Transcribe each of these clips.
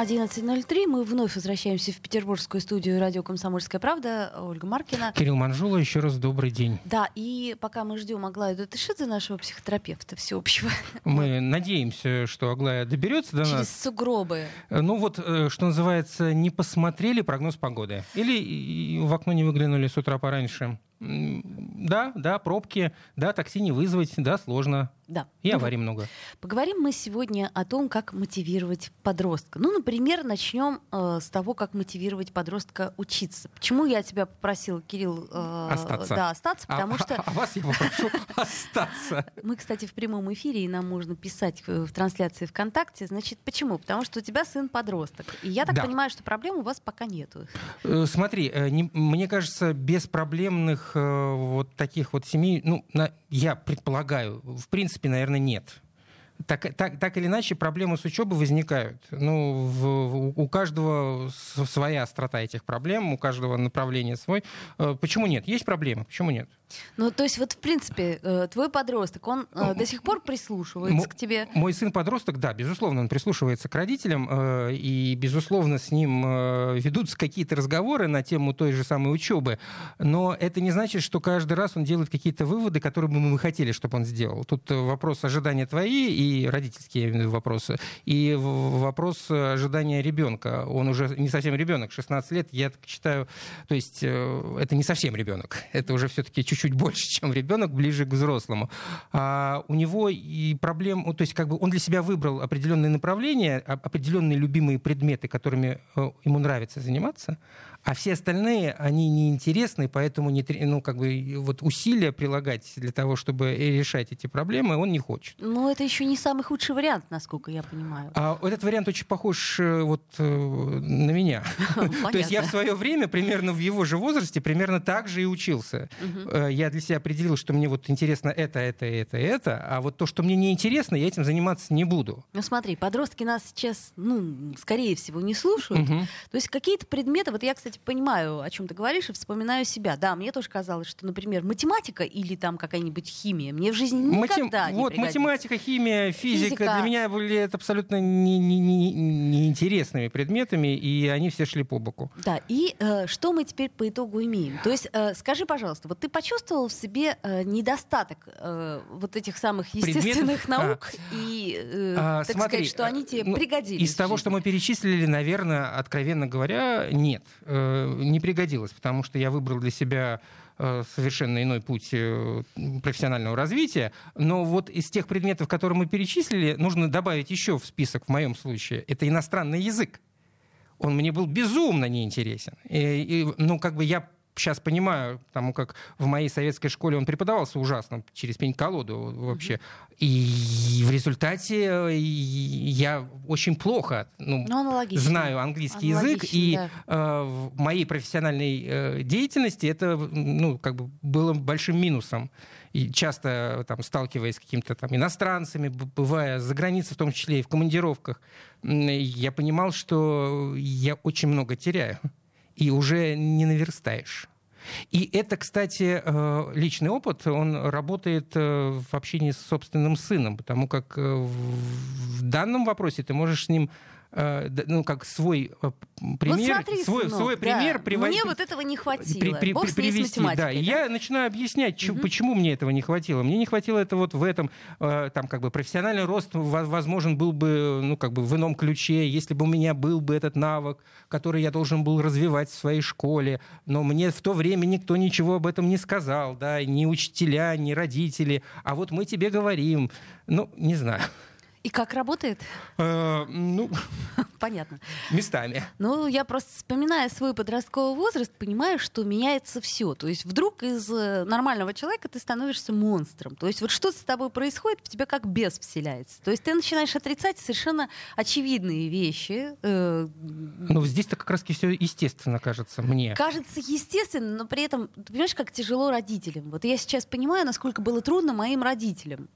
11.03. Мы вновь возвращаемся в петербургскую студию радио «Комсомольская правда». Ольга Маркина. Кирилл Манжула, еще раз добрый день. Да, и пока мы ждем Аглаю Датышидзе, нашего психотерапевта всеобщего. Мы надеемся, что Аглая доберется до Через нас. сугробы. Ну вот, э, что называется, не посмотрели прогноз погоды. Или в окно не выглянули с утра пораньше. Да, да, пробки, да, такси не вызвать, да, сложно. Да. И Ну, аварий много. Поговорим мы сегодня о том, как мотивировать подростка. Ну, например, начнем э, с того, как мотивировать подростка учиться. Почему я тебя попросил, Кирилл, э, Остаться. Да, остаться, А- потому а, что а вас я попрошу остаться. мы, кстати, в прямом эфире, и нам можно писать в, трансляции ВКонтакте. Значит, почему? Потому что у тебя сын подросток. И я так Да. понимаю, что проблем у вас пока нету. Э, Смотри, э, не- мне кажется, беспроблемных э, вот таких вот семей, ну, на- я предполагаю, в принципе, наверное, нет. Так, так, так или иначе, проблемы с учебой возникают. Ну, в- у каждого своя острота этих проблем, у каждого направления свой. Э, Почему нет? Есть проблемы, почему нет? Ну, то есть, вот, в принципе, э, твой подросток, он э, до сих пор прислушивается к тебе. Мой сын-подросток, да, безусловно, он прислушивается к родителям, и, безусловно, с ним ведутся какие-то разговоры на тему той же самой учебы. Но это не значит, что каждый раз он делает какие-то выводы, которые бы мы хотели, чтобы он сделал. Тут вопрос ожидания твои и родительские вопросы, и вопрос ожидания ребенка. Он уже не совсем ребенок, 16 лет, я так считаю, то есть э, это не совсем ребенок, это уже все-таки чуть-чуть больше, чем ребенок, ближе к взрослому. А у него и проблем, ну, то есть как бы он для себя выбрал определенные направления, а- определенные любимые предметы, которыми э, ему нравится заниматься, а все остальные, они неинтересны, поэтому не, ну, как бы, вот усилия прилагать для того, чтобы решать эти проблемы, он не хочет. Но это еще не самый худший вариант, насколько я понимаю. А этот вариант очень похож э, вот э, на меня. То есть я в свое время, примерно в его же возрасте, примерно так же и учился. Э, Я для себя определил, что мне вот интересно это, это, это, это, а вот то, что мне не интересно, я этим заниматься не буду. Ну смотри, подростки нас сейчас, ну, скорее всего, не слушают. То есть какие-то предметы, вот я, кстати, понимаю, о чем ты говоришь, и вспоминаю себя. Да, мне тоже казалось, что, например, математика или там какая-нибудь химия мне в жизни Матем- никогда не Вот математика, химия, физика, Физика. для меня были это абсолютно не- не- не- неинтересными предметами, и они все шли по боку. Да, и э, что мы теперь по итогу имеем? То есть, э, скажи, пожалуйста, вот ты почувствовал в себе э, недостаток э, вот этих самых Предметов? естественных А. наук, и, э, А, так смотри, сказать, что они тебе ну, пригодились? Из того, что мы перечислили, наверное, откровенно говоря, нет, э, не пригодилось, потому что я выбрал для себя э, совершенно иной путь э, профессионального развития. Но вот из тех предметов, которые мы перечислили, нужно добавить еще в список, в моем случае, это иностранный язык. Он мне был безумно неинтересен. И, и, ну, как бы я сейчас понимаю, потому как в моей советской школе он преподавался ужасно, через пень-колоду вообще. И в результате э, я очень плохо ну, Ну, знаю английский язык, и да. э, в моей профессиональной э, деятельности это ну, как бы было большим минусом. И часто э, там, сталкиваясь с какими-то там иностранцами, бывая за границей, в том числе и в командировках, я понимал, что я очень много теряю, и уже не наверстаешь. И это, кстати, э, личный опыт, он работает э, в общении с собственным сыном, потому как э, в данном вопросе ты можешь с ним ну, как свой э, пример, вот смотри, свой, сынок, свой да, пример приводить. Мне вот этого не хватило. При- при- Бог при- привести, да. математикой, И я начинаю объяснять, чё- Мгм. почему мне этого не хватило. Мне не хватило это вот в этом, э, там как бы профессиональный рост во- возможен был бы, ну как бы в ином ключе, если бы у меня был бы этот навык, который я должен был развивать в своей школе. Но мне в то время никто ничего об этом не сказал, да, ни учителя, ни родители. А вот мы тебе говорим, ну не знаю. И как работает? Э, ну, Понятно. местами. Ну, я просто вспоминая свой подростковый возраст, понимаю, что меняется все. То есть вдруг из э, нормального человека ты становишься монстром. То есть вот что-то с тобой происходит, в тебя как бес вселяется. То есть ты начинаешь отрицать совершенно очевидные вещи. э, Ну, здесь-то как раз все естественно, кажется, мне. Кажется естественно, но при этом, ты понимаешь, как тяжело родителям. Вот я сейчас понимаю, насколько было трудно моим родителям.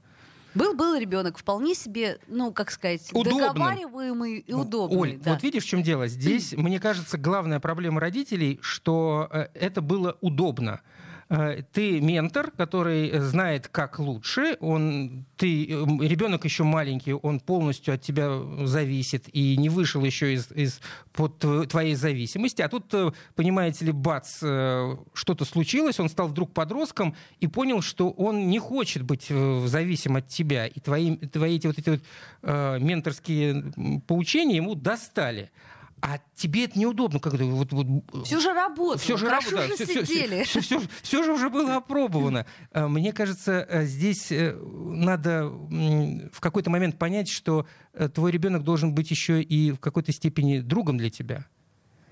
Был был ребенок вполне себе, ну как сказать, Удобным. договариваемый и удобный. Оль, да. вот видишь, в чем дело? Здесь, мне кажется, главная проблема родителей, что э, это было удобно. Э, Ты ментор, который знает, как лучше. Он, ты, э, ребенок еще маленький, он полностью от тебя зависит и не вышел еще из, из под тв- твоей зависимости. А тут, э, понимаете ли, бац, э, что-то случилось, он стал вдруг подростком и понял, что он не хочет быть зависим от тебя. И твои, твои эти вот эти вот менторские поучения ему достали. А тебе это неудобно, как это вот, вот Все же работало, все же хорошо работа, же всё- сидели. всё- всё- всё же уже было опробовано. Э, Мне кажется, э, здесь э, надо в какой-то момент понять, что э, твой ребенок должен быть еще и в какой-то степени другом для тебя.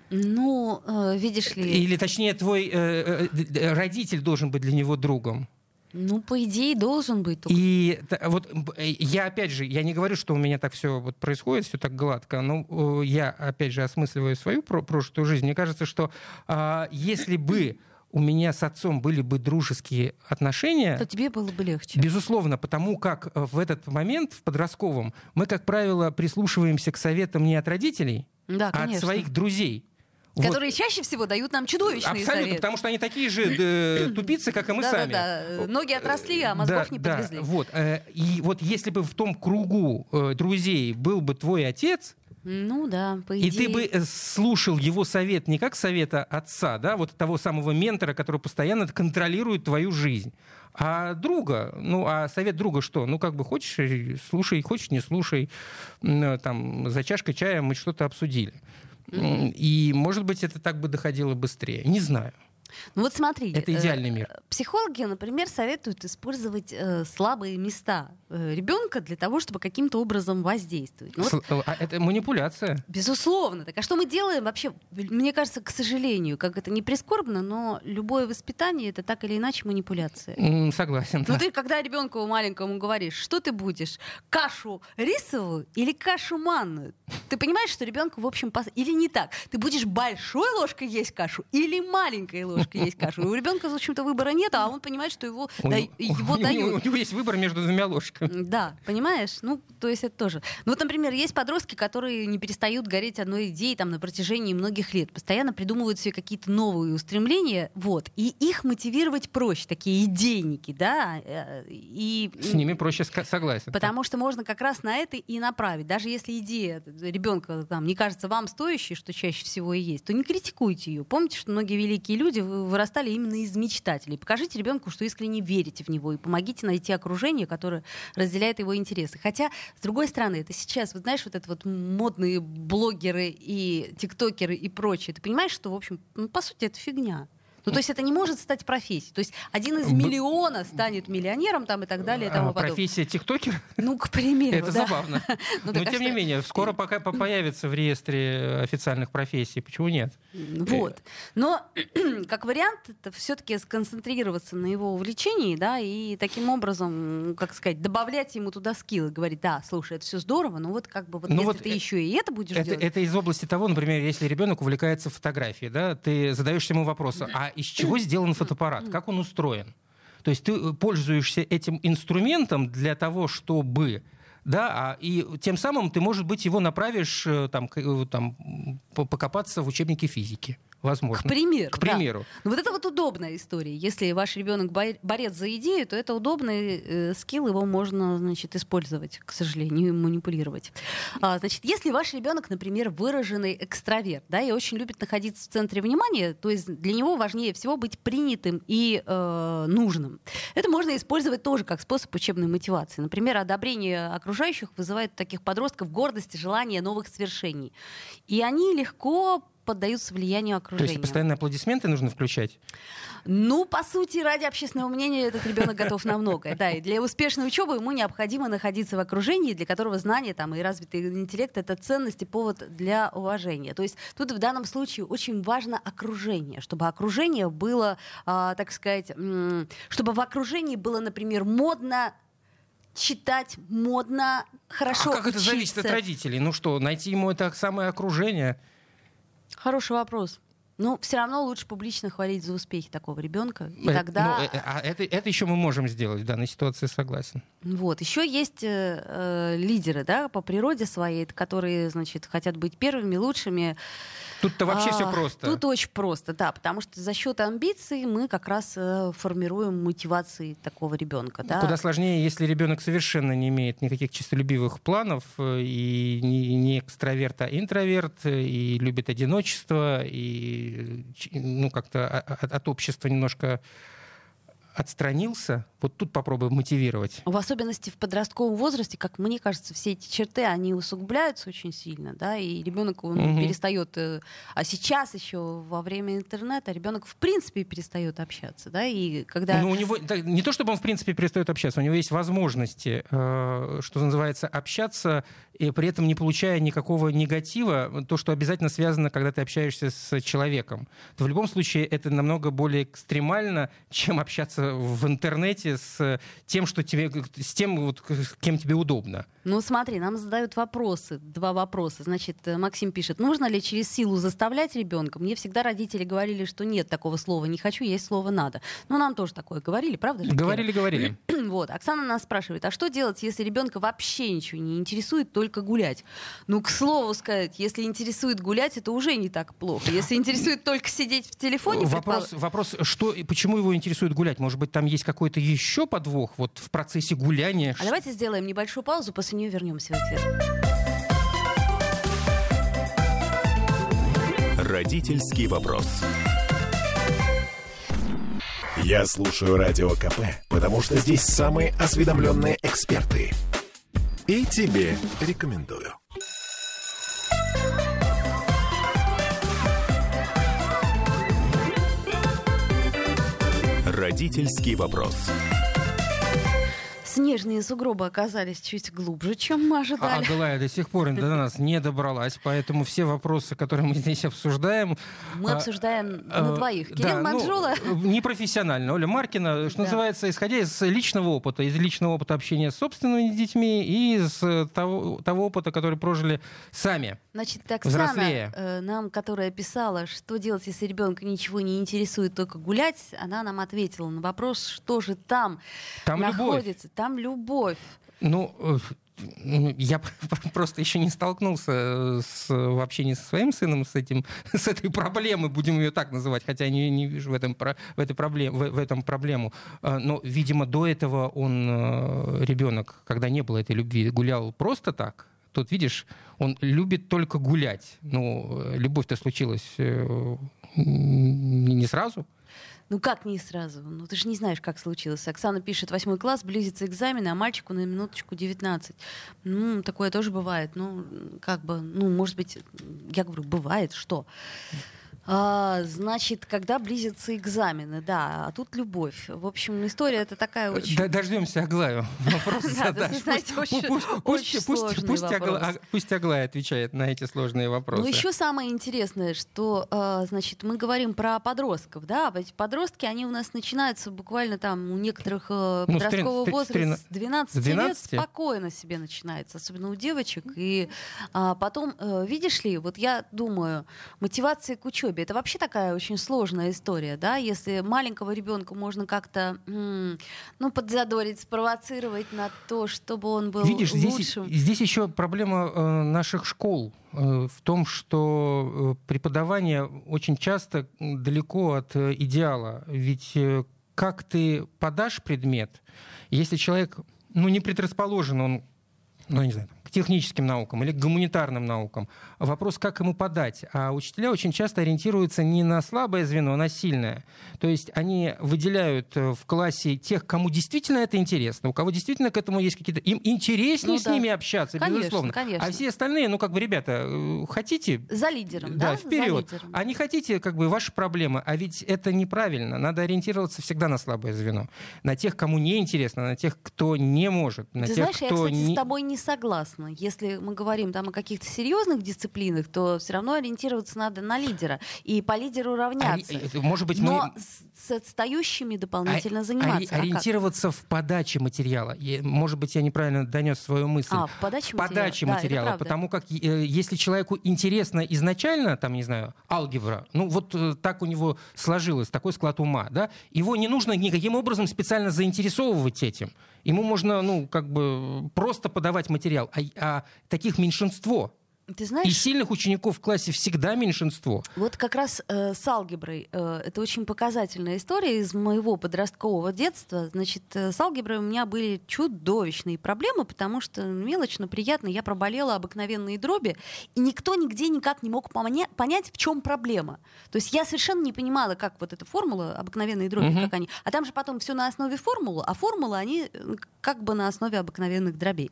Ну, э, видишь ли, Или, точнее, твой э, э, родитель должен быть для него другом. Ну, по идее, должен быть. только- И вот э, я, опять же, я не говорю, что у меня так все вот происходит, все так гладко, но э, я, опять же, осмысливаю свою про- прошлую жизнь. Мне кажется, что а, если бы у меня с отцом были бы дружеские отношения, То тебе было бы легче. Безусловно, потому как э, в этот момент, в подростковом, мы, как правило, прислушиваемся к советам не от родителей, Да, а от своих друзей. Вот. Которые чаще всего дают нам чудовищные Абсолютно, советы. потому что они такие же э, тупицы, как и мы сами. Да-да-да. Ноги отросли, а мозгов не да, подвезли. вот. э, И вот если бы в том кругу э, друзей был бы твой отец, Ну да, по и идее. ты бы э, слушал его совет не как совета отца, да, вот того самого ментора, который постоянно контролирует твою жизнь, а друга. Ну, а совет друга что? Ну, как бы хочешь, э, слушай, хочешь, не слушай. Э, Там, за чашкой чая мы что-то обсудили. И, может быть, это так бы доходило быстрее. Не знаю. Ну вот смотри. Это э, идеальный мир. Психологи, например, советуют использовать э, слабые места э, ребенка для того, чтобы каким-то образом воздействовать. Ну, вот, а Это манипуляция. безусловно. Так а что мы делаем вообще? Мне кажется, к сожалению, как это не прискорбно, но любое воспитание это так или иначе манипуляция. М, Согласен. Ну да. ты, когда ребенку маленькому говоришь, что ты будешь, кашу рисовую или кашу манную, ты понимаешь, что ребенку, в общем, пос- или не так. Ты будешь большой ложкой есть кашу или маленькой ложкой есть кашу. У ребенка, в общем-то, выбора нет, а он понимает, что его, У да- его у дают. У него есть выбор между двумя ложками. Да, понимаешь? Ну, то есть это тоже. Ну, вот, например, есть подростки, которые не перестают гореть одной идеей там на протяжении многих лет, постоянно придумывают себе какие-то новые устремления, вот, и их мотивировать проще, такие идейники, да, э, и... С ними проще согласен. Потому что можно как раз на это и направить. Даже если идея ребенка там, не кажется вам стоящей, что чаще всего и есть, то не критикуйте ее. Помните, что многие великие люди вырастали именно из мечтателей. Покажите ребенку, что искренне верите в него, и помогите найти окружение, которое разделяет его интересы. Хотя, с другой стороны, это сейчас, вот знаешь, вот это вот модные блогеры и тиктокеры и прочее. Ты понимаешь, что, в общем, ну, по сути, это фигня. Ну, то есть это не может стать профессией. То есть один из миллиона станет миллионером там и так далее и тому А, подобное. профессия тиктокер? Ну, к примеру, Это да. забавно. Ну, Но а тем не менее, скоро пока по- появится в реестре официальных профессий. Почему нет? Вот. Но как вариант, это все-таки сконцентрироваться на его увлечении, да, и таким образом, как сказать, добавлять ему туда скиллы, говорить, да, слушай, это все здорово, но вот как бы вот Ну если вот ты э- еще и это будешь Это, делать. это из области того, например, если ребенок увлекается фотографией, да, ты задаешь ему вопрос, а из чего сделан фотоаппарат, как он устроен? То есть ты э, пользуешься этим инструментом для того, чтобы да, а, и тем самым ты, может быть, его направишь э, там, э, там, покопаться в учебнике физики. К Возможно. примеру. К да. примеру. Ну, вот это вот удобная история. Если ваш ребенок бо- борец за идею, то это удобный э, скилл, его можно, значит, использовать, к сожалению, манипулировать. А, значит, если ваш ребенок, например, выраженный экстраверт, да, и очень любит находиться в центре внимания, то есть для него важнее всего быть принятым и э, нужным. Это можно использовать тоже как способ учебной мотивации. Например, одобрение окружающих вызывает у таких подростков гордость и желание новых свершений. И они легко поддаются влиянию окружения. То есть постоянно аплодисменты нужно включать? Ну, по сути, ради общественного мнения этот ребенок готов на многое. Да, и для успешной учебы ему необходимо находиться в окружении, для которого знания там, и развитый интеллект — это ценность и повод для уважения. То есть тут в данном случае очень важно окружение, чтобы окружение было, э, так сказать, м- чтобы в окружении было, например, модно читать, модно, хорошо А как это учиться. зависит от родителей? Ну что, найти ему это самое окружение? Хороший вопрос. Ну, все равно лучше публично хвалить за успехи такого ребенка. И Э, тогда... ну, э, а это, это еще мы можем сделать в данной ситуации, согласен. Вот. Еще есть э, э, лидеры, да, по природе своей, которые, значит, хотят быть первыми, лучшими. Тут-то вообще все А, просто. Тут очень просто, да, потому что за счет амбиций мы как раз э, формируем мотивации такого ребенка. Да. Куда сложнее, если ребенок совершенно не имеет никаких честолюбивых планов э, и не, не экстраверт, а интроверт, э, и любит одиночество, и э, ну, как-то от, от общества немножко отстранился. Вот тут попробуем мотивировать. В особенности в подростковом возрасте, как мне кажется, все эти черты, они усугубляются очень сильно, да, и ребенок он Мгм. перестает, э, а сейчас еще во время интернета ребенок в принципе перестает общаться, да, и когда... Ну, у него да, не то, чтобы он в принципе перестает общаться, у него есть возможности, э, что называется, общаться и при этом не получая никакого негатива, то, что обязательно связано, когда ты общаешься с человеком. То в любом случае это намного более экстремально, чем общаться в интернете с тем, что тебе, с тем, вот, кем тебе удобно. Ну смотри, нам задают вопросы, два вопроса. Значит, э, Максим пишет, нужно ли через силу заставлять ребенка? Мне всегда родители говорили, что нет такого слова «не хочу», есть слово «надо». Ну нам тоже такое говорили, правда же? Кира? Говорили, говорили. Вот, Оксана нас спрашивает, а что делать, если ребенка вообще ничего не интересует, только гулять? Ну, к слову сказать, если интересует гулять, это уже не так плохо. Если интересует только сидеть в телефоне, Вопрос, вопрос, что почему его интересует гулять? Может быть, там есть какой-то еще подвох вот в процессе гуляния? А давайте сделаем небольшую паузу, после нее вернемся в эфир. Родительский вопрос. Я слушаю Радио КП, потому что здесь самые осведомленные эксперты. И тебе рекомендую. Родительский вопрос. Снежные сугробы оказались чуть глубже, чем мы А ожидали. Аглая до сих пор до нас не добралась, поэтому все вопросы, которые мы здесь обсуждаем... Мы а, обсуждаем а, на двоих. да, Кирилл ну, Манжула. непрофессионально. Оля Маркина, что Да. называется, исходя из личного опыта, из личного опыта общения с собственными детьми и из э, того, того опыта, который прожили сами. Значит, Оксана, Взрослее. э, нам, которая писала, что делать, если ребенка ничего не интересует, только гулять, она нам ответила на вопрос, что же там, Там любовь. Там любовь. Ну, э, я просто еще не столкнулся э, с, в общении со своим сыном с, этим, с этой проблемой, будем ее так называть, хотя не, не вижу в этом, в, этой проблем, в, в этом проблему. Э, Но, видимо, до этого он, ребенок, когда не было этой любви, гулял просто так. Тут, видишь, он любит только гулять. Ну, любовь-то случилась не сразу. Ну как не сразу? Ну ты же не знаешь, как случилось. Оксана пишет, восьмой класс, близится экзамены, а мальчику на минуточку 19. Ну, такое тоже бывает. Ну, как бы, ну, может быть, я говорю, бывает, что? А, значит, когда близятся экзамены, да, а тут любовь. В общем, история это такая очень... Д- Дождемся Аглаю. Вопрос Да, да, задашь. Пусть- а- Аглая отвечает на эти сложные вопросы. Ну, еще самое интересное, что, э, значит, мы говорим про подростков, да, а ведь подростки, они у нас начинаются буквально там у некоторых э, Ну, подросткового возраста трина- с 12, с 12? лет спокойно себе начинается, особенно у девочек. И а, потом, э, видишь ли, вот я думаю, мотивация к учебе, это вообще такая очень сложная история, да, если маленького ребенка можно как-то, ну, подзадорить, спровоцировать на то, чтобы он был Видишь, здесь, лучшим. здесь еще проблема э, наших школ э, в том, что э, преподавание очень часто далеко от идеала. Ведь как ты подашь предмет, если человек ну, не предрасположен, он ну, я не знаю, к техническим наукам или к гуманитарным наукам. Вопрос, как ему подать. А учителя очень часто ориентируются не на слабое звено, а на сильное. То есть они выделяют э, в классе тех, кому действительно это интересно, у кого действительно к этому есть какие-то... Им интереснее ну, с да. ними общаться, конечно, безусловно. Конечно. А все остальные, ну, как бы, ребята, э, хотите... За лидером, да? Да, вперед. За лидером. А не хотите, как бы, ваши проблемы. А ведь это неправильно. Надо ориентироваться всегда на слабое звено. На тех, кому не интересно, на тех, кто не может, на Ты тех, знаешь, кто... я, кстати, не... с тобой не согласна. Если мы говорим там о каких-то серьезных дисциплинах, то все равно ориентироваться надо на лидера. И по лидеру равняться. А, может быть, Но мы... с отстающими дополнительно а, заниматься. А, ориентироваться в подаче материала. Может быть, я неправильно донес свою мысль. А, в подаче, в подаче материала. Да, потому как если человеку интересно изначально, там, не знаю, алгебра, ну вот э, так у него сложилось, такой склад ума, да, его не нужно никаким образом специально заинтересовывать этим. Ему можно, ну, как бы просто подавать материал. А, а таких меньшинство. Ты знаешь, и сильных учеников в классе всегда меньшинство. Вот как раз э, с алгеброй. Э, это очень показательная история из моего подросткового детства. Значит, э, с алгеброй у меня были чудовищные проблемы, потому что мелочно, приятно. Я проболела обыкновенные дроби, и никто нигде никак не мог поня- понять, в чем проблема. То есть я совершенно не понимала, как вот эта формула, обыкновенные дроби, угу. как они. А там же потом все на основе формулы, а формулы, они как бы на основе обыкновенных дробей.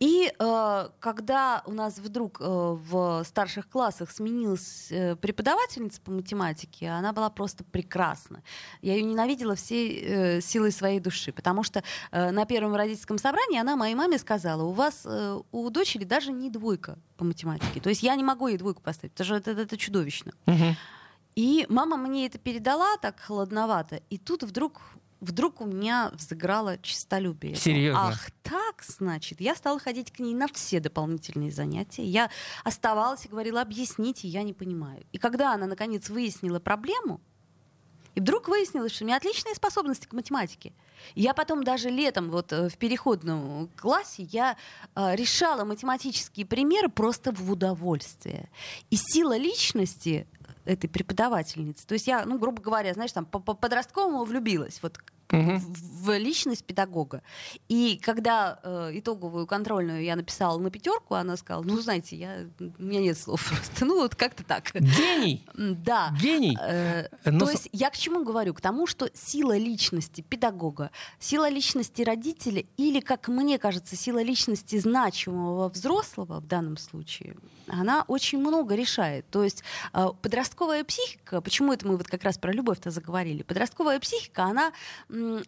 И э, когда у нас вдруг э, в старших классах сменилась э, преподавательница по математике, она была просто прекрасна. Я ее ненавидела всей э, силой своей души, потому что на первом родительском собрании она моей маме сказала, у вас, у дочери даже не двойка по математике. То есть я не могу ей двойку поставить, потому что это, это, это чудовищно. Угу. И мама мне это передала так холодновато, и тут вдруг вдруг у меня взыграло честолюбие. Серьезно? Ах, так, значит. Я стала ходить к ней на все дополнительные занятия. Я оставалась и говорила, объясните, я не понимаю. И когда она, наконец, выяснила проблему, и вдруг выяснилось, что у меня отличные способности к математике. Я потом даже летом вот э, в переходном классе я э, решала математические примеры просто в удовольствие. И сила личности этой преподавательницы. То есть я, ну, грубо говоря, знаешь, там по-подростковому влюбилась. Вот угу. в личность педагога. И когда э, итоговую контрольную я написала на пятерку, она сказала, ну, знаете, я, у меня нет слов просто. Ну, вот как-то так. Гений! Да. Гений! Э, Но... То есть я к чему говорю? К тому, что сила личности педагога, сила личности родителя или, как мне кажется, сила личности значимого взрослого в данном случае, она очень много решает. То есть э, подростковая психика, почему это мы вот как раз про любовь-то заговорили, подростковая психика, она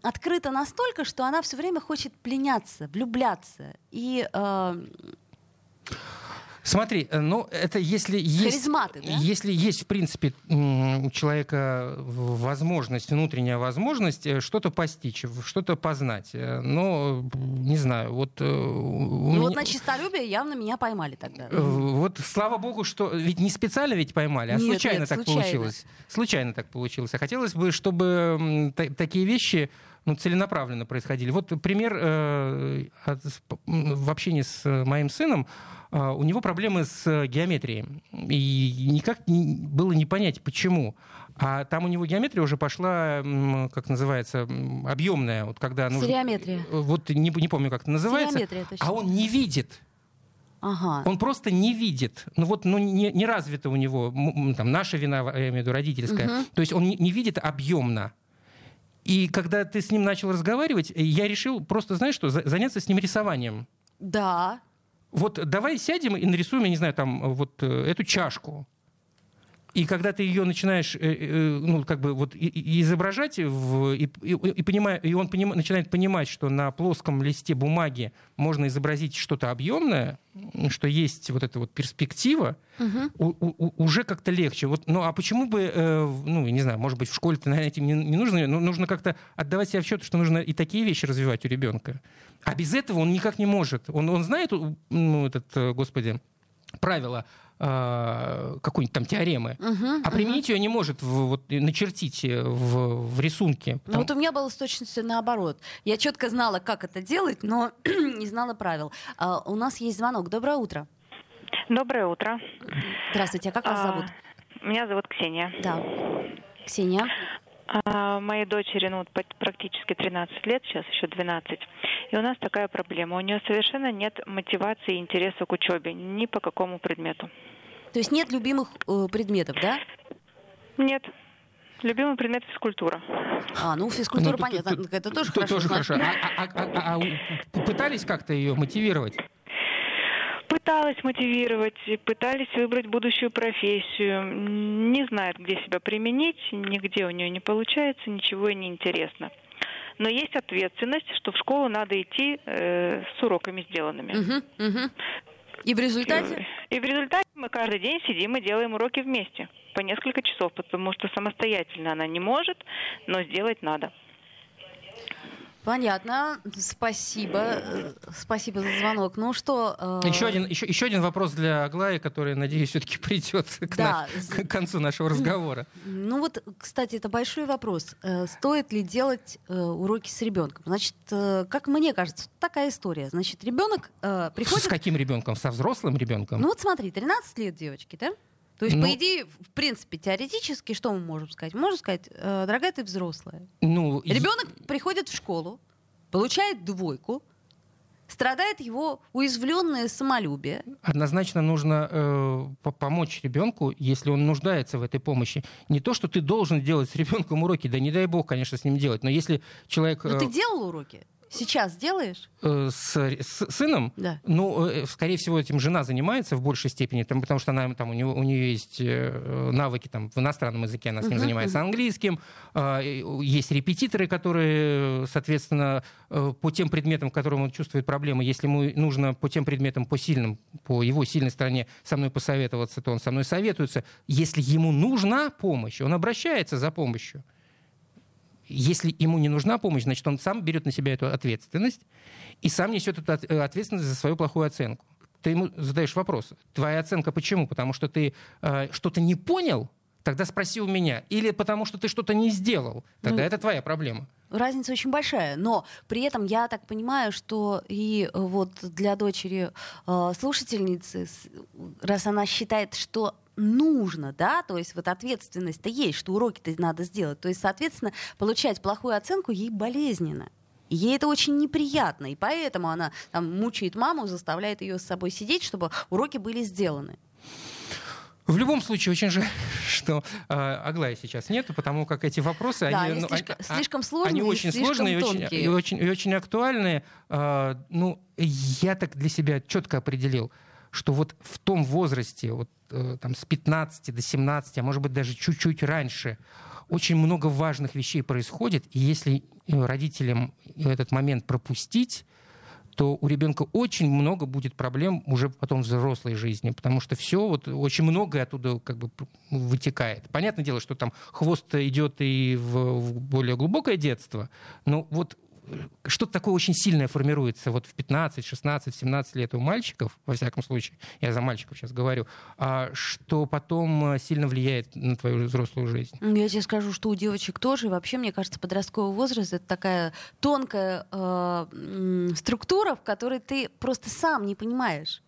открыта настолько, что она все время хочет пленяться, влюбляться. И э, Смотри, э, ну это если есть, да? если есть в принципе у человека возможность, внутренняя возможность э, что-то постичь, что-то познать, э, но не знаю, вот. Ну меня... вот на чистолюбие явно меня поймали тогда. Вот слава богу, что ведь не специально ведь поймали, а нет, случайно нет, так случайно. получилось. Случайно так получилось. А хотелось бы, чтобы такие вещи ну, целенаправленно происходили. Вот пример э, от, в общении с моим сыном. Э, у него проблемы с геометрией. И никак не, было не понять, почему. А там у него геометрия уже пошла, как называется, объемная. Вот когда нужно, Стереометрия. Вот не, не помню, как это называется. А он не видит. Ага. Он просто не видит. Ну вот, ну не, не развито у него, там, наша вина, я имею в виду родительская. Угу. То есть он не, не видит объемно. И когда ты с ним начал разговаривать, я решил просто, знаешь что, заняться с ним рисованием. Да. Вот давай сядем и нарисуем, я не знаю, там вот э, эту чашку. И когда ты ее начинаешь, э, э, ну, как бы вот изображать, в, и, и, и, понимая, и он поним, начинает понимать, что на плоском листе бумаги можно изобразить что-то объемное, что есть вот эта вот перспектива, угу. у, у, уже как-то легче. Вот, ну, а почему бы, э, ну, не знаю, может быть, в школе-то на этим не, не нужно, но нужно как-то отдавать себе в счет, что нужно и такие вещи развивать у ребенка. А без этого он никак не может. Он, он знает, ну, этот, господи, правила э, какой-нибудь там теоремы, uh-huh, а применить uh-huh. ее не может в, вот, начертить э, в, в рисунке. Ну, вот у меня было с точностью наоборот. Я четко знала, как это делать, но не знала правил. А, у нас есть звонок. Доброе утро. Доброе утро. Здравствуйте, а как вас а, зовут? Меня зовут Ксения. Да. Ксения. А, моей дочери ну, практически 13 лет, сейчас еще 12. И у нас такая проблема. У нее совершенно нет мотивации и интереса к учебе ни по какому предмету. То есть нет любимых э, предметов, да? Нет. Любимый предмет физкультура. А, ну физкультура, ну, понятно, тут, это тоже хорошо. Тоже хорошо. А, а, а, а пытались как-то ее мотивировать? Пыталась мотивировать, пытались выбрать будущую профессию. Не знает, где себя применить, нигде у нее не получается, ничего и не интересно. Но есть ответственность, что в школу надо идти э, с уроками сделанными. Угу, угу. И в результате? И, и в результате мы каждый день сидим и делаем уроки вместе по несколько часов, потому что самостоятельно она не может, но сделать надо. Понятно. Спасибо. Э, спасибо за звонок. Ну что... Э... Еще, один, еще, еще один вопрос для Аглаи, который, надеюсь, все-таки придет к, да. наш, к концу нашего разговора. Ну вот, кстати, это большой вопрос. Э, стоит ли делать э, уроки с ребенком? Значит, как мне кажется, такая история. Значит, ребенок приходит... С каким ребенком? Со взрослым ребенком? Ну вот смотри, 13 лет девочки, да? То есть, ну, по идее, в принципе, теоретически, что мы можем сказать? Можем сказать, э, дорогая, ты взрослая. Ну, Ребенок и... приходит в школу, получает двойку, страдает его уязвленное самолюбие. Однозначно нужно э, помочь ребенку, если он нуждается в этой помощи. Не то, что ты должен делать с ребенком уроки, да не дай бог, конечно, с ним делать, но если человек... Но ты э, делал уроки? Сейчас делаешь? Э, с, с сыном? Да. Ну, э, скорее всего, этим жена занимается в большей степени, там, потому что она, там, у, него, у нее есть э, навыки там, в иностранном языке, она с ним uh-huh, занимается uh-huh. английским. А, есть репетиторы, которые, соответственно, по тем предметам, в которых он чувствует проблемы, если ему нужно по тем предметам, по сильным, по его сильной стороне со мной посоветоваться, то он со мной советуется. Если ему нужна помощь, он обращается за помощью. Если ему не нужна помощь, значит, он сам берет на себя эту ответственность и сам несет эту э, ответственность за свою плохую оценку. Ты ему задаешь вопрос. Твоя оценка почему? Потому что ты э, что-то не понял? Тогда спроси у меня. Или потому что ты что-то не сделал? Тогда ну, это твоя проблема. Разница очень большая, но при этом я так понимаю, что и э, вот для дочери э, слушательницы, раз она считает, что нужно, да, то есть вот ответственность-то есть, что уроки-то надо сделать, то есть, соответственно, получать плохую оценку ей болезненно. ей это очень неприятно, и поэтому она там, мучает маму, заставляет ее с собой сидеть, чтобы уроки были сделаны. В любом случае, очень жаль, что э, Аглая сейчас нету, потому как эти вопросы, да, они, они ну, слишком, они, слишком сложные, они очень сложные и очень, и очень, и очень актуальные. Э, ну, я так для себя четко определил, что вот в том возрасте, вот там с 15 до 17, а может быть даже чуть-чуть раньше, очень много важных вещей происходит, и если э, родителям этот момент пропустить, то у ребенка очень много будет проблем уже потом в взрослой жизни, потому что все, вот очень многое оттуда как бы вытекает. Понятное дело, что там хвост идет и в, в более глубокое детство, но вот что-то такое очень сильное формируется вот в 15, 16, 17 лет у мальчиков, во всяком случае, я за мальчиков сейчас говорю, а что потом э, сильно влияет на твою взрослую жизнь. Я тебе скажу, что у девочек тоже, вообще, мне кажется, подростковый возраст — это такая тонкая э, структура, в которой ты просто сам не понимаешь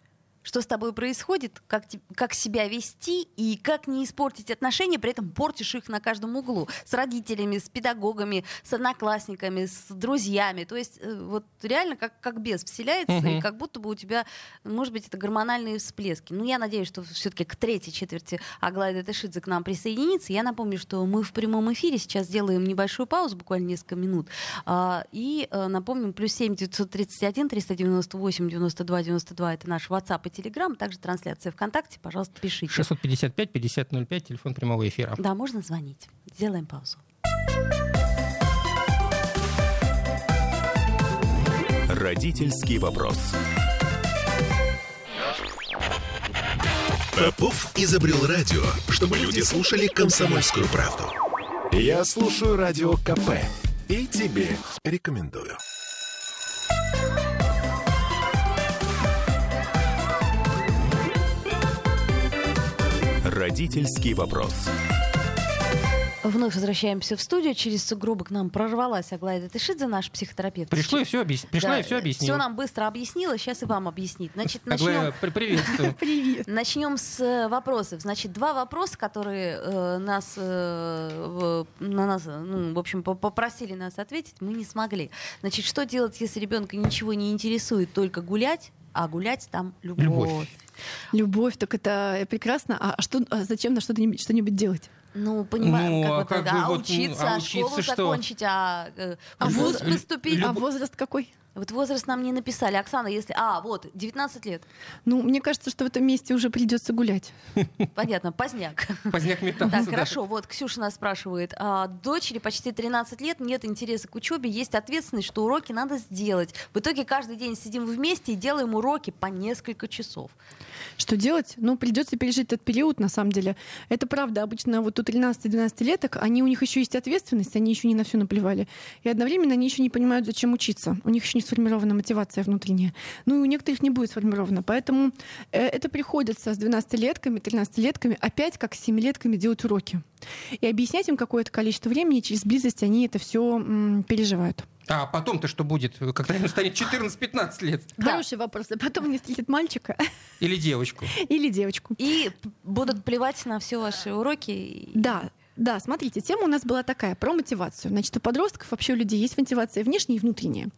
что с тобой происходит, как, как себя вести и как не испортить отношения, при этом портишь их на каждом углу. С родителями, с педагогами, с одноклассниками, с друзьями. То есть э, вот реально как, как бес вселяется, угу. и как будто бы у тебя, может быть, это гормональные всплески. Ну, я надеюсь, что все-таки к третьей четверти Аглайда Тышидзе к нам присоединится. Я напомню, что мы в прямом эфире сейчас делаем небольшую паузу, буквально несколько минут. А, и э, напомним, плюс 7 931 398 92 92 это наш WhatsApp и Телеграм, также трансляция ВКонтакте. Пожалуйста, пишите. 655-5005, телефон прямого эфира. Да, можно звонить. Сделаем паузу. Родительский вопрос. Попов изобрел радио, чтобы люди слушали комсомольскую правду. Я слушаю радио КП и тебе рекомендую. Родительский вопрос. Вновь возвращаемся в студию. Через сугробы к нам прорвалась Аглая Датышидзе, наш психотерапевт. Пришло и все объяс... Пришла Да, и все объяснила. Все нам быстро объяснила, сейчас и вам объяснит. Значит, Аглая, начнем, при- приветствую. Привет. начнем с э, вопросов. Значит, два вопроса, которые э, нас, э, на нас, э, ну, в общем, по- попросили нас ответить, мы не смогли. Значит, что делать, если ребенка ничего не интересует, только гулять, а гулять там любовь. Любовь. Любовь, так это прекрасно. А что, а зачем на что-нибудь, что-нибудь делать? Ну, понимаем, Ну, как, а как бы а вот, ну, учиться, а а учиться школу что? закончить, а, э, А в вуз вот, поступить. А возраст какой? Вот возраст нам не написали. Оксана, если... А, вот, 19 лет. Ну, мне кажется, что в этом месте уже придется гулять. Понятно, поздняк. Поздняк метался. Так, да. хорошо. Вот Ксюша нас спрашивает. А, дочери почти 13 лет, нет интереса к учебе, есть ответственность, что уроки надо сделать. В итоге каждый день сидим вместе и делаем уроки по несколько часов. Что делать? Ну, придется пережить этот период, на самом деле. Это правда. Обычно вот у 13-12 леток, они, у них еще есть ответственность, они еще не на все наплевали. И одновременно они еще не понимают, зачем учиться. У них еще не сформирована мотивация внутренняя. Ну, и у некоторых не будет сформирована. Поэтому э, это приходится с 12-летками, 13-летками опять как с 7-летками делать уроки. И объяснять им какое-то количество времени, через близость они это все переживают. А потом-то что будет, когда ему станет 14-15 лет? Да. Хороший вопрос. А потом не встретит мальчика Или девочку? или девочку. И п- будут плевать на все ваши уроки. Да, да, смотрите, тема у нас была такая, про мотивацию. Значит, у подростков вообще у людей есть мотивация внешняя и внутренняя.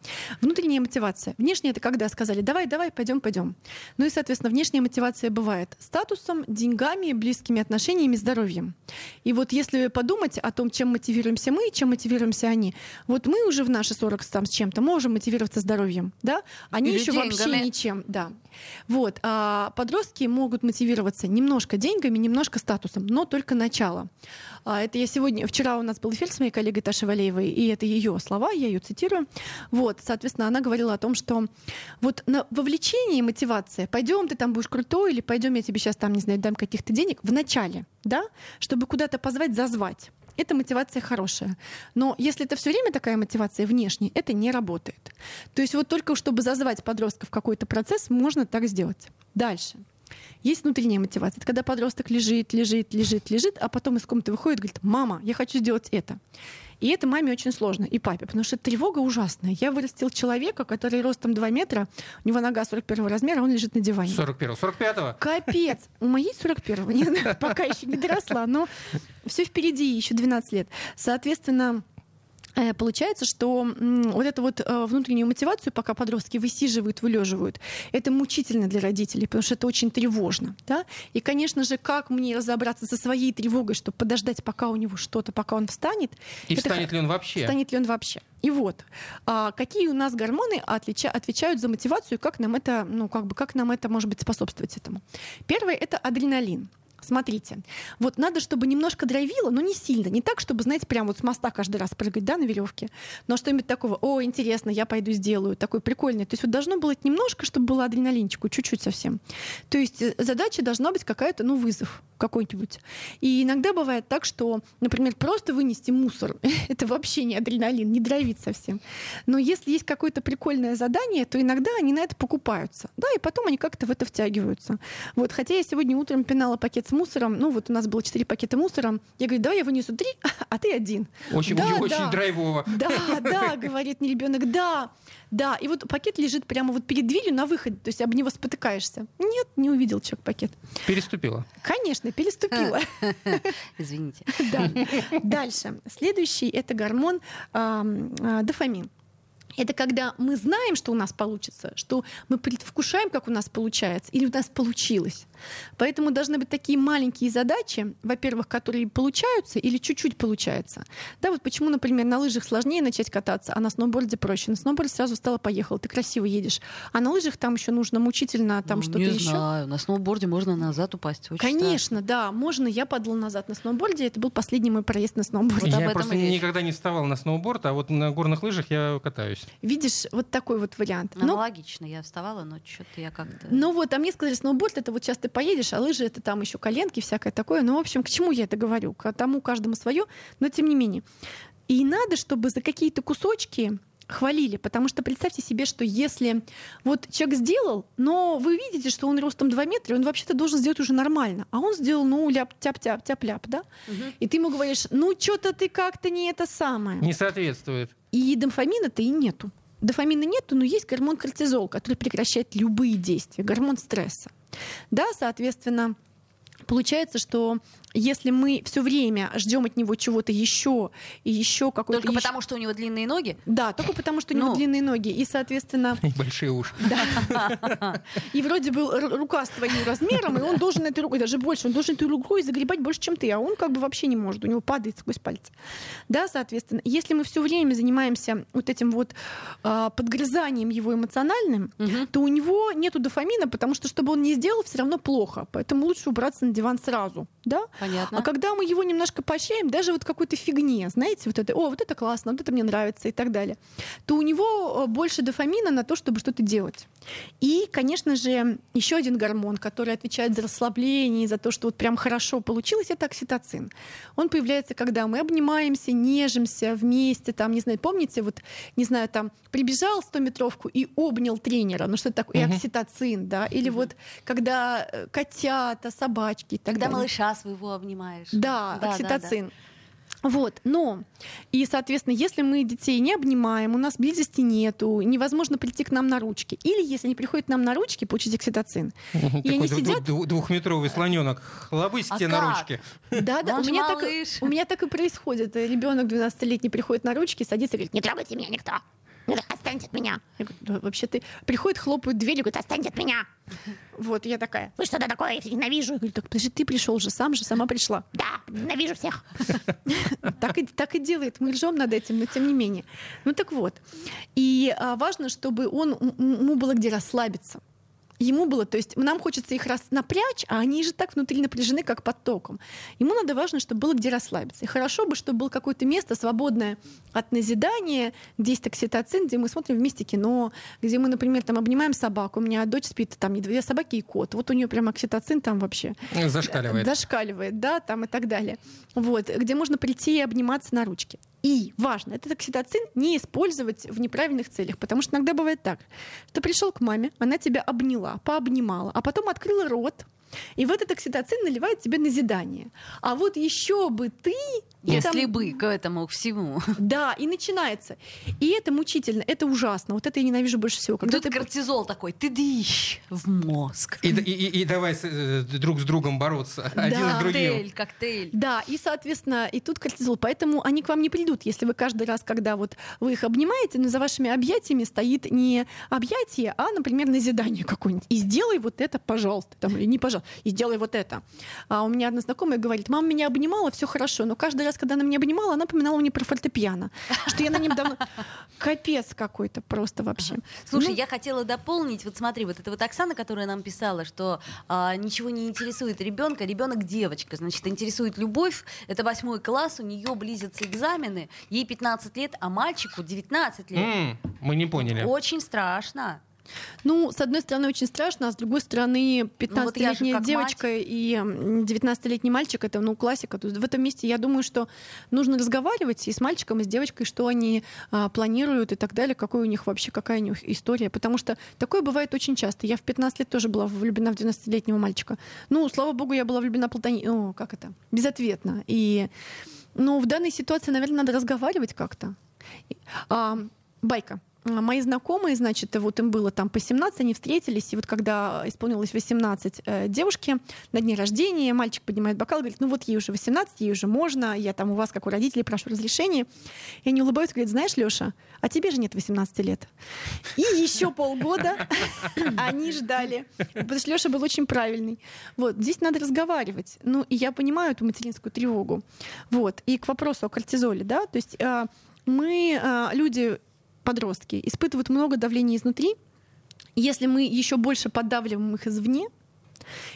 Внутренняя мотивация. Внешняя — это когда сказали, давай, давай, пойдем, пойдем. Ну и, соответственно, внешняя мотивация бывает статусом, деньгами, близкими отношениями, здоровьем. И вот если подумать о том, чем мотивируемся мы и чем мотивируемся они, вот мы уже в наши 40 там с чем-то можем мотивироваться здоровьем, да? Они Или еще вообще деньгами. ничем, да. Вот. А подростки могут мотивироваться немножко деньгами, немножко статусом, но только начало. А, Это я сегодня, вчера у нас был эфир с моей коллегой Ташей Валеевой, и это ее слова, я ее цитирую. Вот, соответственно, она говорила о том, что вот на вовлечение и мотивация, пойдем ты там будешь крутой, или пойдем я тебе сейчас там, не знаю, дам каких-то денег, в начале, да, чтобы куда-то позвать, зазвать. Это мотивация хорошая. Но если это все время такая мотивация внешняя, это не работает. То есть вот только чтобы зазвать подростка в какой-то процесс, можно так сделать. Дальше. Есть внутренняя мотивация. Это когда подросток лежит, лежит, лежит, лежит, а потом из комнаты выходит и говорит, мама, я хочу сделать это. И это маме очень сложно, и папе, потому что тревога ужасная. Я вырастил человека, который ростом 2 метра, у него нога 41 размера, он лежит на диване. 41-го, 45-го? Капец! У моей 41-го, нет, пока еще не доросла, но все впереди, еще 12 лет. Соответственно, Получается, что вот эту вот э, внутреннюю мотивацию, пока подростки высиживают, вылеживают, это мучительно для родителей, потому что это очень тревожно. Да? И, конечно же, как мне разобраться со своей тревогой, чтобы подождать, пока у него что-то, пока он встанет. И это встанет ли он вообще? Станет ли он вообще? И вот, а, какие у нас гормоны отлича- отвечают за мотивацию, как нам это, ну, как бы, как нам это, может быть, способствовать этому? Первое — это адреналин. Смотрите, вот надо, чтобы немножко драйвило, но не сильно, не так, чтобы, знаете, прям вот с моста каждый раз прыгать, да, на веревке, но что-нибудь такого, о, интересно, я пойду сделаю, такой прикольный. То есть вот должно быть немножко, чтобы было адреналинчику, чуть-чуть совсем. То есть э, задача должна быть какая-то, ну, вызов какой-нибудь. И иногда бывает так, что, например, просто вынести мусор, это вообще не адреналин, не драйвит совсем. Но если есть какое-то прикольное задание, то иногда они на это покупаются, да, и потом они как-то в это втягиваются. Вот, хотя я сегодня утром пинала пакет с мусором, ну вот у нас было четыре пакета мусора, я говорю, давай я вынесу три, а ты один. Очень, Да, очень, да. очень драйвово. Да, да, говорит мне ребенок, да, да. И вот пакет лежит прямо вот перед дверью на выходе, то есть об него спотыкаешься. Нет, не увидел человек пакет. Переступила. Конечно, переступила. Извините. Да. Дальше. Следующий это гормон а, дофамин. Это когда мы знаем, что у нас получится, что мы предвкушаем, как у нас получается, или у нас получилось. Поэтому должны быть такие маленькие задачи, во-первых, которые получаются или чуть-чуть получаются. Да, вот почему, например, на лыжах сложнее начать кататься, а на сноуборде проще. На сноуборде сразу стало поехал, ты красиво едешь. А на лыжах там еще нужно мучительно, там Ну, что-то не еще. знаю. На сноуборде можно назад упасть. Очень Конечно, да, можно. Я падала назад на сноуборде. Это был последний мой проезд на сноуборде. Я просто никогда не вставал на сноуборд, а вот на горных лыжах я катаюсь. Видишь, вот такой вот вариант. Аналогично. Я вставала, но что-то я как-то... ну вот, а мне сказали, сноуборд это вот сейчас ты поедешь, а лыжи это там еще коленки, всякое такое. Ну, в общем, к чему я это говорю? К тому каждому свое, но тем не менее. И надо, чтобы за какие-то кусочки хвалили, потому что представьте себе, что если вот человек сделал, но вы видите, что он ростом 2 метра, он вообще-то должен сделать уже нормально, а он сделал, ну, ляп-тяп-тяп-тяп-ляп, да? И ты ему говоришь, ну, что-то ты как-то не это самое. Не соответствует. И дофамина-то и нету. Дофамина нету, но есть гормон кортизол, который прекращает любые действия, гормон стресса. Да, соответственно, получается, что если мы все время ждем от него чего-то еще и еще какой-то... Только ещё- потому, что у него длинные ноги? Да, только потому, что у него Ну. длинные ноги. И, соответственно, И большие уши. да. И вроде бы рука с твоим размером, и он должен этой рукой, даже больше, он должен этой рукой загребать больше, чем ты, а он как бы вообще не может, у него падает сквозь пальцы. Да, соответственно, если мы все время занимаемся вот этим вот а, подгрызанием его эмоциональным, то у него нету дофамина, потому что, чтобы он не сделал, все равно плохо. Поэтому лучше убраться на диван сразу. Да? Понятно. А когда мы его немножко поощряем, даже вот какой-то фигне, знаете, вот это, о, вот это классно, вот это мне нравится и так далее, то у него э, больше дофамина на то, чтобы что-то делать. И, конечно же, еще один гормон, который отвечает за расслабление, за то, что вот прям хорошо получилось, это окситоцин. Он появляется, когда мы обнимаемся, нежимся вместе, там, не знаю, помните, вот, не знаю, там, прибежал 100-метровку и обнял тренера, ну что это такое, и окситоцин, да, или вот когда э, котята, собачки и так Когда далее. малыша своего обнимаешь. Да, да, окситоцин. Вот, но и, соответственно, если мы детей не обнимаем, у нас близости нету, невозможно прийти к нам на ручки. Или если они приходят к нам на ручки, получить окситоцин. Такой они сидят- дву- двухметровый слоненок. Хлобысь А тебе на ручки. Да, да, Он у меня, так, у меня так и происходит. Ребенок 12-летний приходит на ручки, садится и говорит, не трогайте меня никто. Отстаньте от меня. Я говорю, «Да, вообще ты... Приходит, хлопают дверью, говорит, отстаньте от меня. Вот, я такая, вы что-то такое, я всех ненавижу. Я говорю, так подожди, ты пришел же, сам же, сама пришла. Да, ненавижу всех. Так и, так и делает. Мы ржем над этим, но тем не менее. Ну так вот. И а, важно, чтобы он, ему было где расслабиться. Ему было, то есть нам хочется их рас напрячь, а они же так внутри напряжены, как под током. Ему надо важно, чтобы было где расслабиться. И хорошо бы, чтобы было какое-то место свободное от назидания, где есть окситоцин, где мы смотрим вместе кино, где мы, например, там обнимаем собаку. У меня дочь спит, там две собаки и кот. Вот у нее прям окситоцин там вообще Зашкаливает. зашкаливает, да, там и так далее. Вот, где можно прийти и обниматься на ручке. И важно, этот окситоцин не использовать в неправильных целях, потому что иногда бывает так. Ты пришел к маме, она тебя обняла, пообнимала, а потом открыла рот, и в этот окситоцин наливает тебе назидание. А вот еще бы ты... и Если там- бы к этому всему. Да, и начинается. И это мучительно, это ужасно. Вот это я ненавижу больше всего. Когда Тут ты... кортизол такой, ты дыщ в мозг. И, и- и- и давай с- э, друг с другом бороться. Один с другим. Коктейль, коктейль. Да, и, соответственно, и тут кортизол. Поэтому они к вам не придут, если вы каждый раз, когда вот вы их обнимаете, но за вашими объятиями стоит не объятие, а, например, назидание какое-нибудь. И сделай вот это, пожалуйста. Там, или не пожалуйста, и сделай вот это. А у меня одна знакомая говорит, мама меня обнимала, все хорошо, но каждый раз, когда она меня обнимала, она поминала мне про фортепиано. Что я на нем давно... Капец какой-то просто вообще. Слушай, Ну, я хотела дополнить, вот смотри, вот это вот Оксана, которая нам писала, что а, ничего не интересует ребенка, ребенок девочка, значит, интересует любовь, это восьмой класс, у нее близятся экзамены, ей 15 лет, а мальчику 19 лет. М, Мы не поняли. Очень страшно. Ну, с одной стороны, очень страшно, а с другой стороны, Ну, вот 15-летняя девочка и м, 19-летний мальчик это ну, классика. То есть в этом месте я думаю, что нужно разговаривать и с мальчиком, и с девочкой, что они а, планируют и так далее, какой у них вообще, какая у них история. Потому что такое бывает очень часто. Я в 15 лет тоже была влюблена в 12-летнего мальчика. Ну, слава богу, я была влюблена платони... Ну, как это? Безответно. И ну, в данной ситуации, наверное, надо разговаривать как-то. И- а, байка. Мои знакомые, значит, вот им было там по 17, они встретились, и вот когда исполнилось 18 э, девушке на дне рождения, мальчик поднимает бокал, говорит, ну вот ей уже 18, ей уже можно, я там у вас, как у родителей, прошу разрешения. И они улыбаются, говорят, знаешь, Леша, а тебе же нет 18 лет. И еще полгода они ждали, потому что Леша был очень правильный. Вот, здесь надо разговаривать. Ну, и я понимаю эту материнскую тревогу. Вот, и к вопросу о кортизоле, да, то есть э, мы, э, люди, подростки, испытывают много давления изнутри. Если мы еще больше поддавливаем их извне,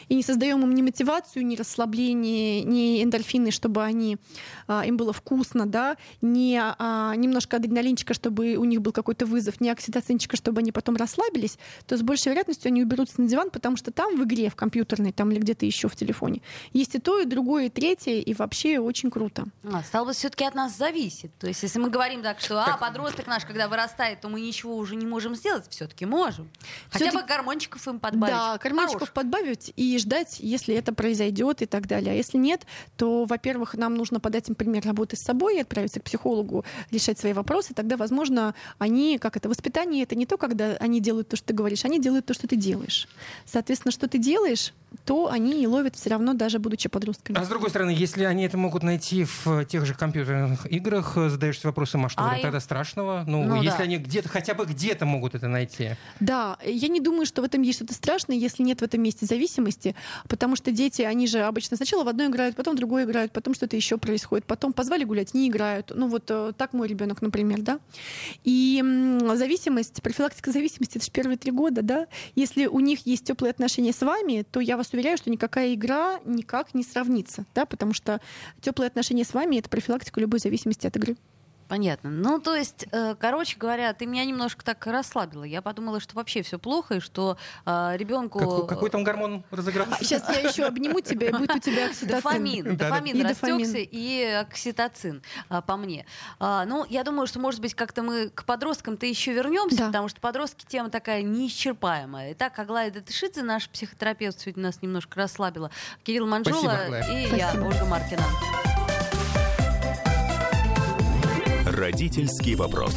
И не создаем им ни мотивацию, ни расслабление, ни эндорфины, чтобы они, а, им было вкусно, да, ни а, немножко адреналинчика, чтобы у них был какой-то вызов, ни окситоцинчика, чтобы они потом расслабились, то с большей вероятностью они уберутся на диван, потому что там в игре, в компьютерной, там или где-то еще в телефоне, есть и то, и другое, и третье, и вообще очень круто. А, стало быть, все-таки от нас зависит. То есть, если мы говорим так, что а, подросток наш, когда вырастает, то мы ничего уже не можем сделать, все-таки можем. Хотя Всё-таки- бы гормончиков им подбавить. Да, гормончиков подбавить и ждать, если это произойдет и так далее. А если нет, то, во-первых, нам нужно подать им пример работы с собой, отправиться к психологу, решать свои вопросы. Тогда, возможно, они, как это, воспитание это не то, когда они делают то, что ты говоришь, они делают то, что ты делаешь. Соответственно, что ты делаешь, то они и ловят все равно, даже будучи подростками. А с другой стороны, если они это могут найти в тех же компьютерных играх, э, задаешься вопросом, а что А тогда страшного? Ну, Ну если да. они где-то, хотя бы где-то могут это найти. Да, я не думаю, что в этом есть что-то страшное, если нет в этом месте зависимости, потому что дети, они же обычно сначала в одно играют, потом в другое играют, потом что-то еще происходит, потом позвали гулять, не играют. Ну вот э, так мой ребенок, например, да. И зависимость, профилактика зависимости, это же первые три года, да. Если у них есть теплые отношения с вами, то я вас уверяю, что никакая игра никак не сравнится, да, потому что теплые отношения с вами это профилактика любой зависимости от игры. Понятно. Ну, то есть, э, короче говоря, ты меня немножко так расслабила. Я подумала, что вообще все плохо, и что э, ребенку... Какой, какой там гормон разыгрался? Сейчас я еще обниму тебя, и будет у тебя окситоцин. Дофамин, дофамин И растекся дофамин. и окситоцин, а, по мне. А, ну, я думаю, что, может быть, как-то мы к подросткам-то еще вернемся, Да. потому что подростки тема такая неисчерпаемая. Итак, Аглая Датышидзе, наш психотерапевт, сегодня нас немножко расслабила. Кирилл Манжула Спасибо, Аглая. и я. Ольга Маркина. Родительский вопрос.